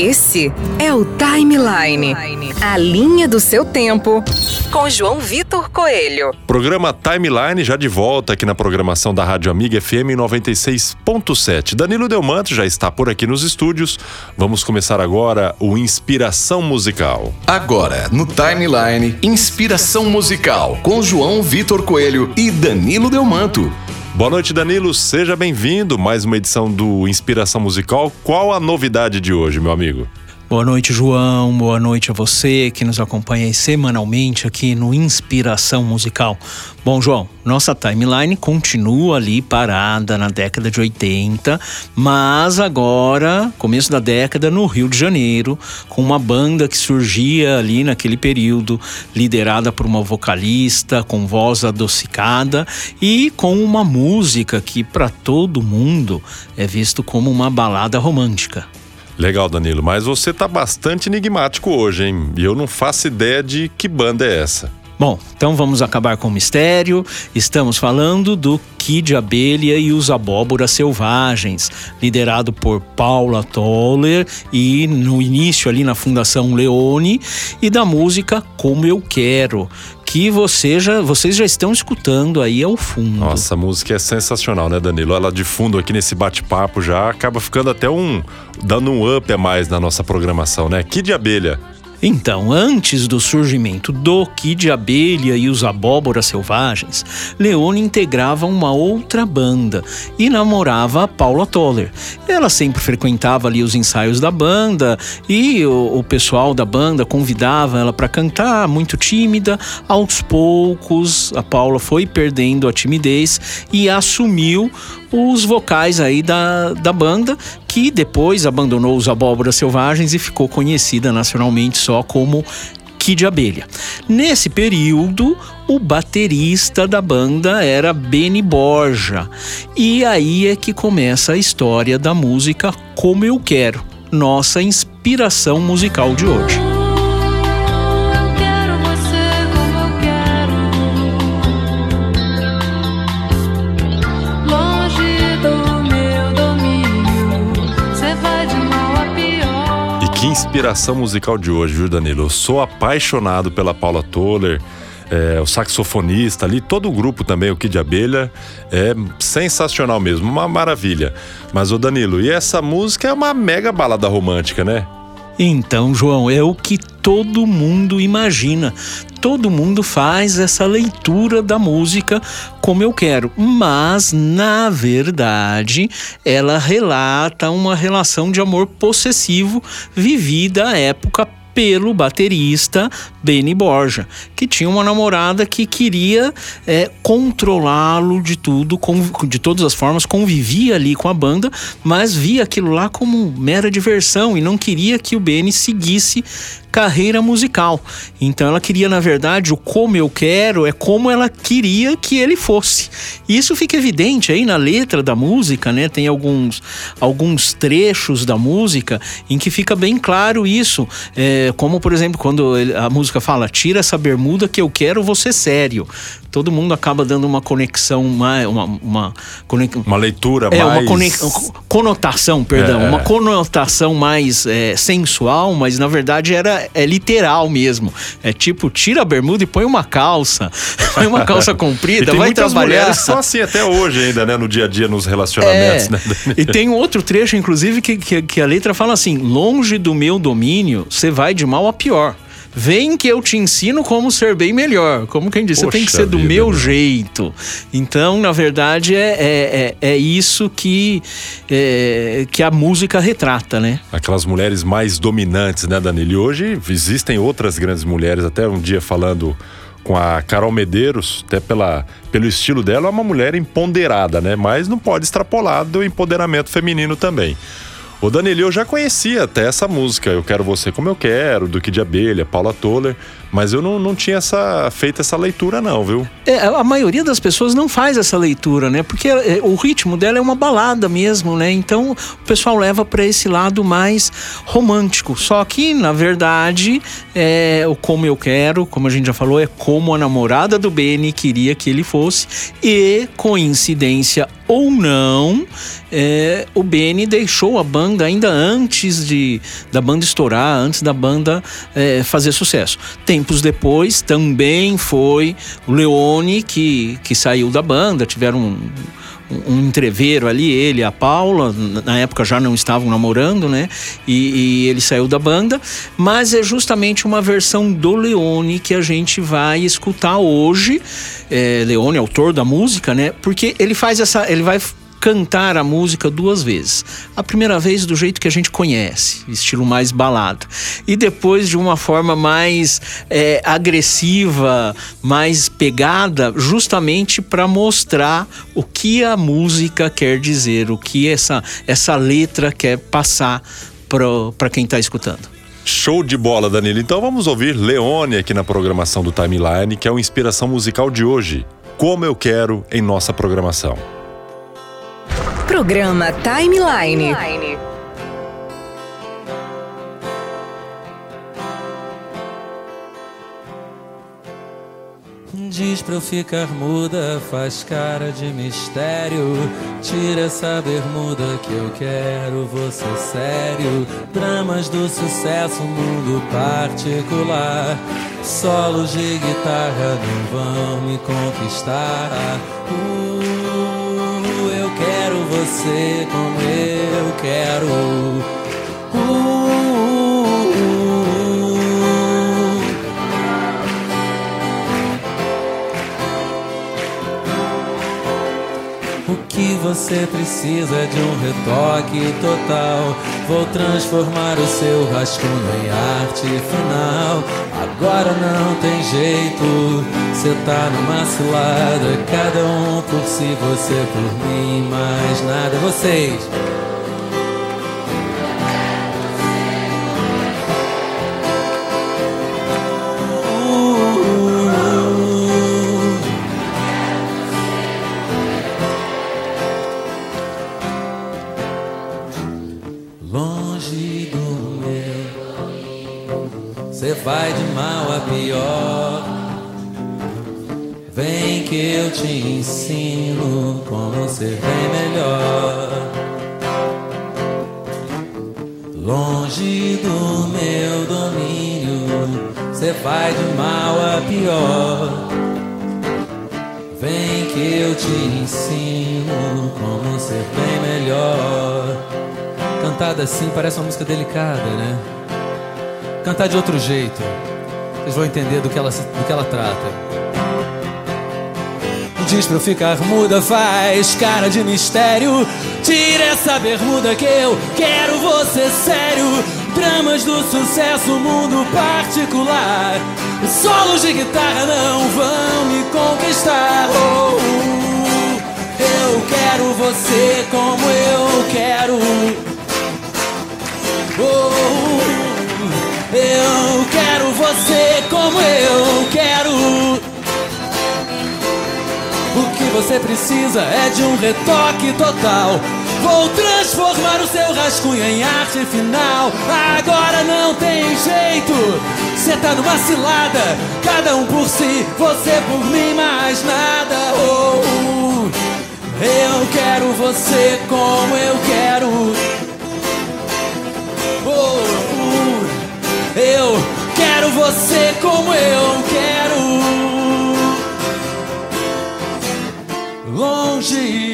Esse é o Timeline. A linha do seu tempo. Com João Vitor Coelho. Programa Timeline já de volta aqui na programação da Rádio Amiga FM 96.7. Danilo Delmanto já está por aqui nos estúdios. Vamos começar agora o Inspiração Musical. Agora, no Timeline, Inspiração Musical, com João Vitor Coelho e Danilo Delmanto. Boa noite, Danilo. Seja bem-vindo. Mais uma edição do Inspiração Musical. Qual a novidade de hoje, meu amigo? Boa noite, João. Boa noite a você que nos acompanha semanalmente aqui no Inspiração Musical. Bom, João, nossa timeline continua ali parada na década de 80, mas agora, começo da década, no Rio de Janeiro, com uma banda que surgia ali naquele período, liderada por uma vocalista com voz adocicada e com uma música que, para todo mundo, é visto como uma balada romântica. Legal, Danilo, mas você tá bastante enigmático hoje, hein? E eu não faço ideia de que banda é essa. Bom, então vamos acabar com o mistério. Estamos falando do Kid Abelha e os Abóboras Selvagens, liderado por Paula Toller e no início ali na Fundação Leone e da música Como Eu Quero, que você já, vocês já estão escutando aí ao fundo. Nossa, a música é sensacional, né, Danilo? Ela de fundo aqui nesse bate-papo já acaba ficando até um. dando um up a mais na nossa programação, né? Kid Abelha. Então, antes do surgimento do Kid Abelha e os Abóboras Selvagens, Leone integrava uma outra banda e namorava a Paula Toller. Ela sempre frequentava ali os ensaios da banda e o, o pessoal da banda convidava ela para cantar, muito tímida. Aos poucos, a Paula foi perdendo a timidez e assumiu os vocais aí da, da banda, que depois abandonou os Abóboras Selvagens e ficou conhecida nacionalmente só como Kid Abelha. Nesse período, o baterista da banda era Benny Borja. E aí é que começa a história da música Como Eu Quero, nossa inspiração musical de hoje. Inspiração musical de hoje, viu, Danilo? Eu sou apaixonado pela Paula Toller, é, o saxofonista ali, todo o grupo também, o Kid Abelha, é sensacional mesmo, uma maravilha. Mas, o Danilo, e essa música é uma mega balada romântica, né? Então, João, é o que todo mundo imagina. Todo mundo faz essa leitura da música como eu quero, mas na verdade ela relata uma relação de amor possessivo vivida à época pelo baterista Benny Borja, que tinha uma namorada que queria é, controlá-lo de tudo, de todas as formas, convivia ali com a banda, mas via aquilo lá como mera diversão e não queria que o Benny seguisse carreira musical. Então ela queria, na verdade, o como eu quero é como ela queria que ele fosse. Isso fica evidente aí na letra da música, né? Tem alguns, alguns trechos da música em que fica bem claro isso. É, como, por exemplo, quando a música fala: Tira essa bermuda que eu quero você sério todo mundo acaba dando uma conexão mais uma uma, uma leitura é, mais uma conotação perdão é. uma conotação mais é, sensual mas na verdade era é literal mesmo é tipo tira a bermuda e põe uma calça põe uma calça comprida vai trabalhar são assim até hoje ainda né no dia a dia nos relacionamentos é. né? e tem um outro trecho inclusive que, que, que a letra fala assim longe do meu domínio você vai de mal a pior Vem que eu te ensino como ser bem melhor. Como quem disse, você tem que ser do vida, meu jeito. Então, na verdade, é, é, é, é isso que, é, que a música retrata, né? Aquelas mulheres mais dominantes, né, Danilo? E hoje existem outras grandes mulheres, até um dia falando com a Carol Medeiros, até pela, pelo estilo dela, é uma mulher empoderada, né? Mas não pode extrapolar do empoderamento feminino também. O Danilo, eu já conhecia até essa música, Eu Quero Você Como Eu Quero, do Kid Abelha, Paula Toller, mas eu não, não tinha essa, feito essa leitura não, viu? É, a maioria das pessoas não faz essa leitura, né? Porque é, o ritmo dela é uma balada mesmo, né? Então o pessoal leva para esse lado mais romântico. Só que, na verdade, é, o Como Eu Quero, como a gente já falou, é como a namorada do Benny queria que ele fosse e, coincidência ou não, é, o Benny deixou a banda ainda antes de da banda estourar, antes da banda é, fazer sucesso. Tempos depois, também foi o Leone que, que saiu da banda, tiveram um, um entreveiro ali, ele a Paula, na época já não estavam namorando, né? E, e, ele saiu da banda, mas é justamente uma versão do Leone que a gente vai escutar hoje. É, Leone, autor da música, né? Porque ele faz essa. Ele vai cantar a música duas vezes. A primeira vez do jeito que a gente conhece, estilo mais balado. E depois de uma forma mais é, agressiva, mais pegada, justamente para mostrar o que a música quer dizer, o que essa, essa letra quer passar para quem está escutando. Show de bola, Danilo. Então vamos ouvir Leone aqui na programação do Timeline, que é a inspiração musical de hoje. Como eu quero em nossa programação. Programa Timeline. Diz pra eu ficar muda, faz cara de mistério. Tira essa bermuda que eu quero você sério. Dramas do sucesso, mundo particular. Solos de guitarra não vão me conquistar. Uh, você como eu quero. Uh, O que você precisa é de um retoque total. Vou transformar o seu rascunho em arte final. Agora não tem jeito, cê tá numa cilada. Cada um por si, você por mim, mais nada. Vocês. Que eu te ensino como ser bem melhor. Cantada assim parece uma música delicada, né? cantar de outro jeito. Vocês vão entender do que ela, do que ela trata. Diz pra eu ficar muda, faz cara de mistério. Tira essa bermuda que eu quero você sério. Dramas do sucesso, mundo particular. Solos de guitarra não vão me conquistar. Oh, eu quero você como eu quero. Oh, eu quero você como eu quero. O que você precisa é de um retoque total. Vou transformar o seu rascunho em arte final. Agora não tem jeito. Cê tá numa cilada, cada um por si, você por mim, mais nada. Oh, eu quero você como eu quero. Eu quero você como eu quero. Longe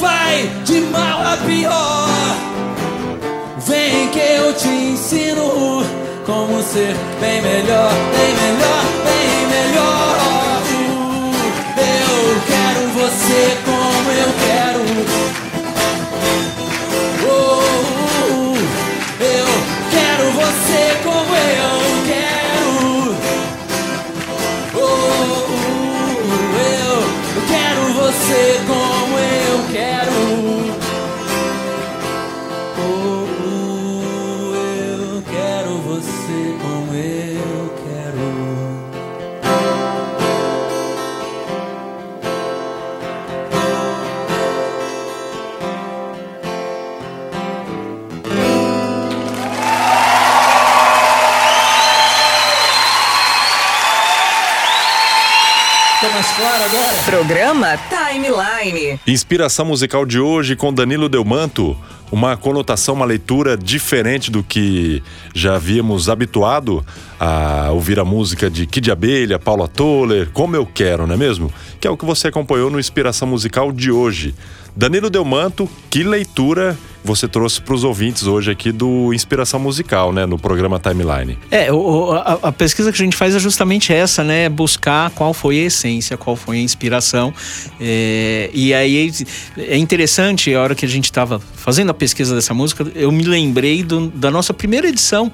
vai de mal a pior. Vem que eu te ensino como ser bem melhor, bem melhor, bem melhor. Eu quero você como eu quero. você como eu quero. Claro agora? Programa Timeline. Inspiração musical de hoje com Danilo Delmanto. Uma conotação, uma leitura diferente do que já havíamos habituado a ouvir a música de Kid Abelha, Paula Toller, Como Eu Quero, não é mesmo? Que é o que você acompanhou no Inspiração Musical de hoje. Danilo Delmanto, que leitura você trouxe para os ouvintes hoje aqui do Inspiração Musical, né, no programa Timeline. É, o, a, a, pesquisa que a gente faz é justamente essa, né, buscar qual foi a essência, qual foi a inspiração. É, e aí é interessante, a hora que a gente estava fazendo a pesquisa dessa música, eu me lembrei do, da nossa primeira edição,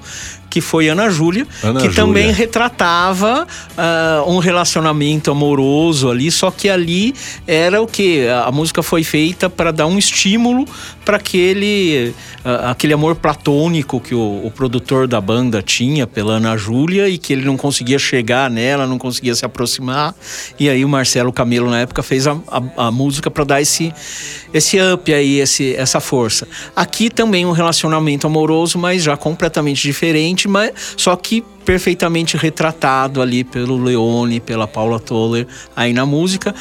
que foi Ana Júlia, que Júlia. também retratava uh, um relacionamento amoroso ali, só que ali era o que? A música foi feita para dar um estímulo para aquele, uh, aquele amor platônico que o, o, produtor da banda tinha pela Ana Júlia e que ele não conseguia chegar nela, não conseguia se aproximar. E aí o Marcelo Camelo, na época, fez a, a, a música para dar esse, esse up aí, esse, essa força. Aqui também um relacionamento amoroso, mas já completamente diferente, mas só que perfeitamente retratado ali pelo Leone, pela Paula Toller aí na música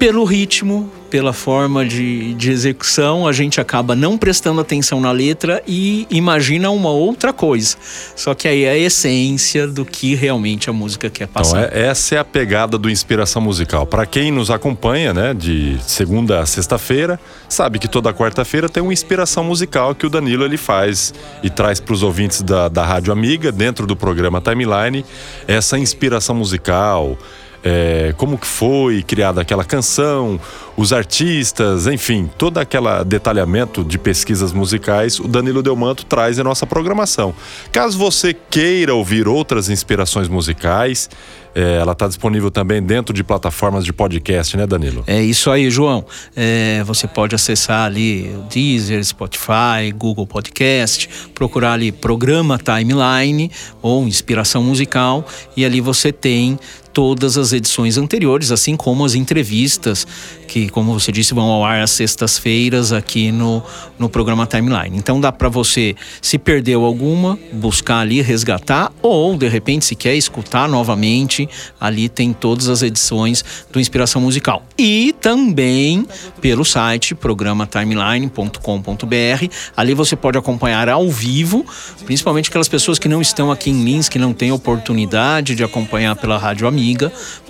pelo ritmo, pela forma de, de execução, a gente acaba não prestando atenção na letra e imagina uma outra coisa. Só que aí é a essência do que realmente a música quer então, passar. Então, é, essa é a pegada do Inspiração Musical. Para quem nos acompanha, né, de segunda a sexta-feira, sabe que toda quarta-feira tem uma inspiração musical que o Danilo ele faz e traz para os ouvintes da, da Rádio Amiga, dentro do programa Timeline, essa inspiração musical é, como que foi criada aquela canção, os artistas, enfim, todo aquele detalhamento de pesquisas musicais, o Danilo Delmanto traz em nossa programação. Caso você queira ouvir outras inspirações musicais, é, ela está disponível também dentro de plataformas de podcast, né, Danilo? É isso aí, João. É, você pode acessar ali o Deezer, Spotify, Google Podcast, procurar ali Programa Timeline ou Inspiração Musical e ali você tem todas as edições anteriores, assim como as entrevistas que, como você disse, vão ao ar às sextas-feiras aqui no, no programa Timeline. Então dá para você, se perdeu alguma, buscar ali, resgatar, ou de repente, se quer escutar novamente, ali tem todas as edições do Inspiração Musical. E também pelo site programatimeline.com.br. Ali você pode acompanhar ao vivo, principalmente aquelas pessoas que não estão aqui em Lins, que não têm oportunidade de acompanhar pela Rádio Amiga,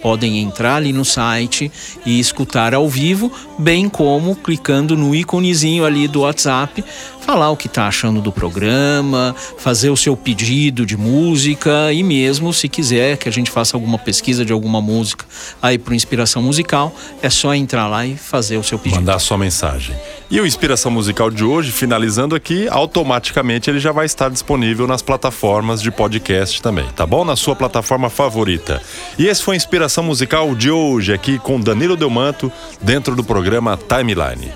podem entrar ali no site e escutar ao vivo, bem como clicando no íconezinho ali do WhatsApp, falar o que está achando do programa, fazer o seu pedido de música e mesmo se quiser que a gente faça alguma pesquisa de alguma música aí para Inspiração Musical, é só entrar lá e fazer o seu pedido. Mandar sua mensagem. E o Inspiração Musical de hoje, finalizando aqui, automaticamente ele já vai estar disponível nas plataformas de podcast também, tá bom? Na sua plataforma favorita. E esse foi a Inspiração Musical de hoje aqui com Danilo Delmanto, dentro do programa Timeline.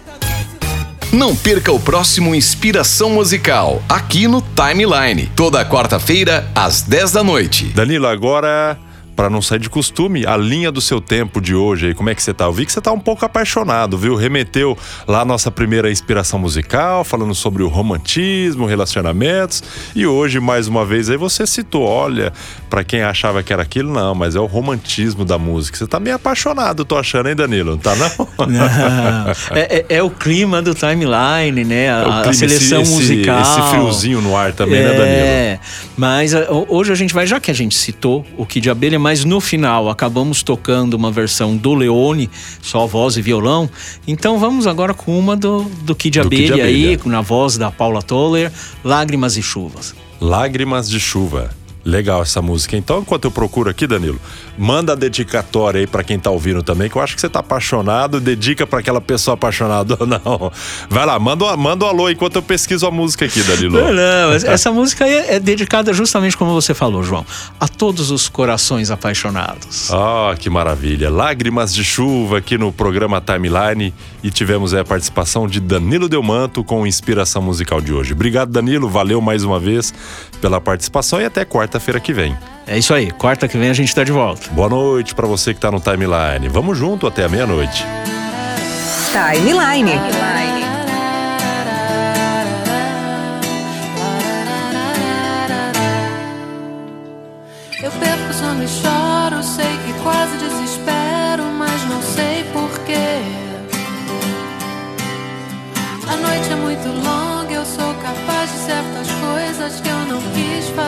Não perca o próximo Inspiração Musical, aqui no Timeline, toda quarta-feira, às 10 da noite. Danilo, agora para não sair de costume, a linha do seu tempo de hoje aí, como é que você tá? Eu vi que você tá um pouco apaixonado, viu? Remeteu lá a nossa primeira inspiração musical, falando sobre o romantismo, relacionamentos, e hoje, mais uma vez, aí você citou, olha, para quem achava que era aquilo, não, mas é o romantismo da música. Você tá meio apaixonado, tô achando, hein, Danilo? Não tá, não? não. É, é, é, o clima do timeline, né? A, é clima, a seleção esse, musical. Esse, friozinho no ar também, é, né, Danilo? É, mas hoje a gente vai, já que a gente citou o Kid Abelha, mas no final acabamos tocando uma versão do Leone, só voz e violão. Então vamos agora com uma do, do Kid Abelha aí, na voz da Paula Toller, Lágrimas e Chuvas. Lágrimas de Chuva. Legal essa música. Então, enquanto eu procuro aqui, Danilo, manda a dedicatória aí para quem tá ouvindo também, que eu acho que você tá apaixonado, dedica para aquela pessoa apaixonada ou não. Vai lá, manda, manda um alô enquanto eu pesquiso a música aqui, Danilo. Não, não, essa música é, é, dedicada justamente como você falou, João, a todos os corações apaixonados. Ah, oh, que maravilha. Lágrimas de chuva aqui no programa Timeline e tivemos a participação de Danilo Delmanto com inspiração musical de hoje. Obrigado, Danilo, valeu mais uma vez pela participação e até quarta quarta-feira que vem. É isso aí, quarta que vem a gente está de volta. Boa noite para você que está no Timeline. Vamos junto até a meia-noite. Timeline. Eu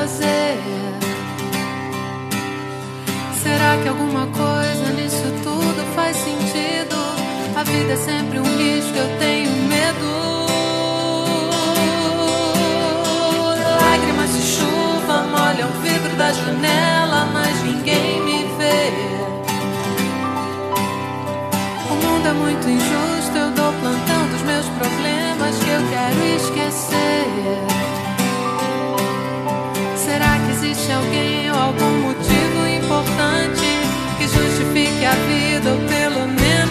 fazer? Será que alguma coisa nisso tudo faz sentido? A vida é sempre um risco, eu tenho medo. Lágrimas de chuva molham o vidro da janela, mas ninguém me vê. O mundo é muito injusto, eu dou plantão dos meus problemas que eu quero esquecer. Será que existe alguém ou algum motivo importante que justifique a vida ou pelo menos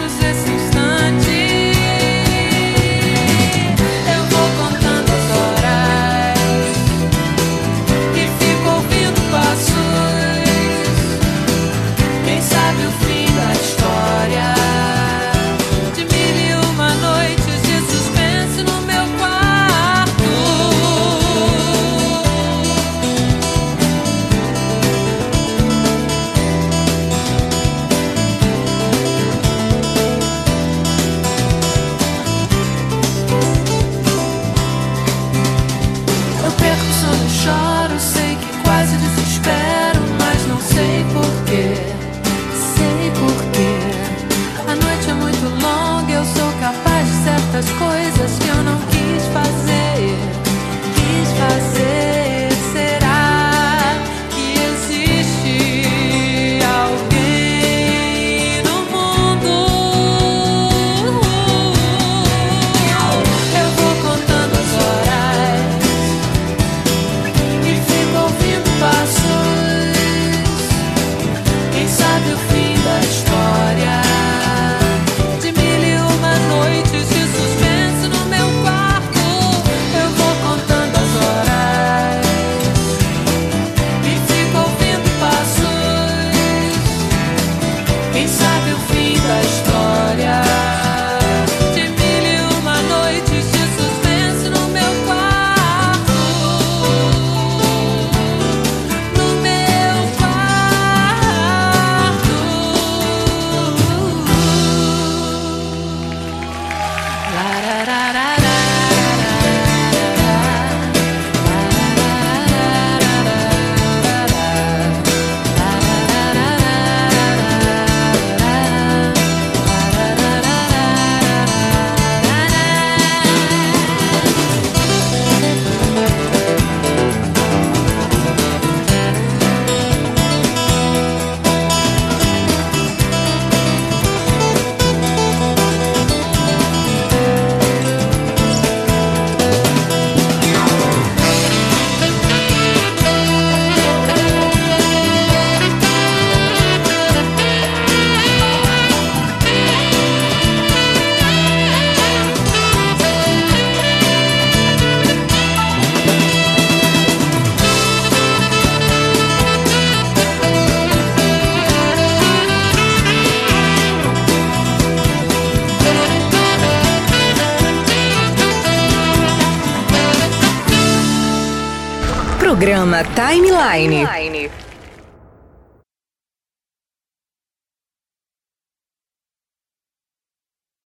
Programa Timeline.